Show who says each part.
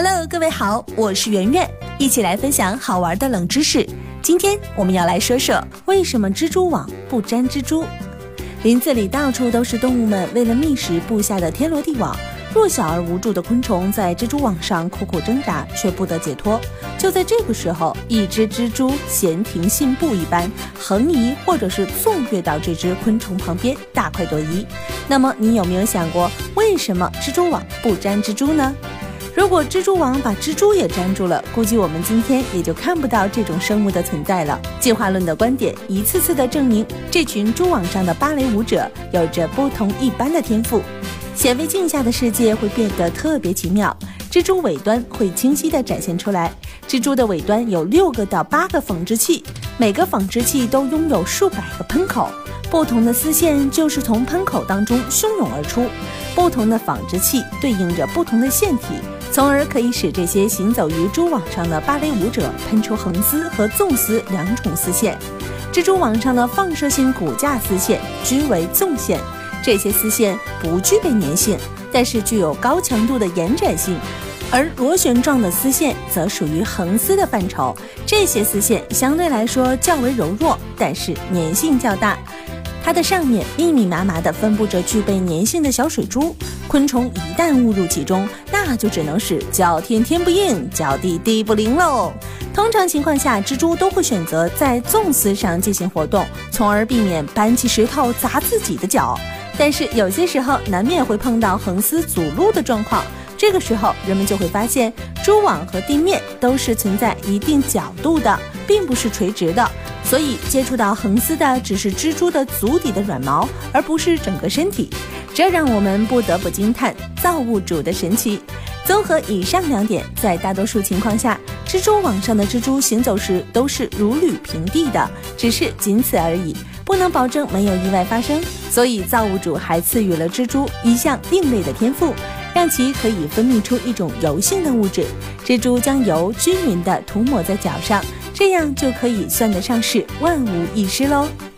Speaker 1: Hello，各位好，我是圆圆，一起来分享好玩的冷知识。今天我们要来说说为什么蜘蛛网不粘蜘蛛。林子里到处都是动物们为了觅食布下的天罗地网。弱小而无助的昆虫在蜘蛛网上苦苦挣扎，却不得解脱。就在这个时候，一只蜘蛛闲庭信步一般横移，或者是纵跃到这只昆虫旁边，大快朵颐。那么，你有没有想过，为什么蜘蛛网不粘蜘蛛呢？如果蜘蛛网把蜘蛛也粘住了，估计我们今天也就看不到这种生物的存在了。进化论的观点一次次的证明，这群蛛网上的芭蕾舞者有着不同一般的天赋。显微镜下的世界会变得特别奇妙，蜘蛛尾端会清晰地展现出来。蜘蛛的尾端有六个到八个纺织器，每个纺织器都拥有数百个喷口，不同的丝线就是从喷口当中汹涌而出。不同的纺织器对应着不同的腺体，从而可以使这些行走于蛛网上的芭蕾舞者喷出横丝和纵丝两种丝线。蜘蛛网上的放射性骨架丝线均为纵线。这些丝线不具备粘性，但是具有高强度的延展性，而螺旋状的丝线则属于横丝的范畴。这些丝线相对来说较为柔弱，但是粘性较大。它的上面密密麻麻地分布着具备粘性的小水珠，昆虫一旦误入其中，那就只能是叫天天不应，叫地地不灵喽。通常情况下，蜘蛛都会选择在纵丝上进行活动，从而避免搬起石头砸自己的脚。但是有些时候难免会碰到横丝阻路的状况，这个时候人们就会发现，蛛网和地面都是存在一定角度的，并不是垂直的，所以接触到横丝的只是蜘蛛的足底的软毛，而不是整个身体。这让我们不得不惊叹造物主的神奇。综合以上两点，在大多数情况下，蜘蛛网上的蜘蛛行走时都是如履平地的，只是仅此而已。不能保证没有意外发生，所以造物主还赐予了蜘蛛一项另类的天赋，让其可以分泌出一种油性的物质。蜘蛛将油均匀地涂抹在脚上，这样就可以算得上是万无一失喽。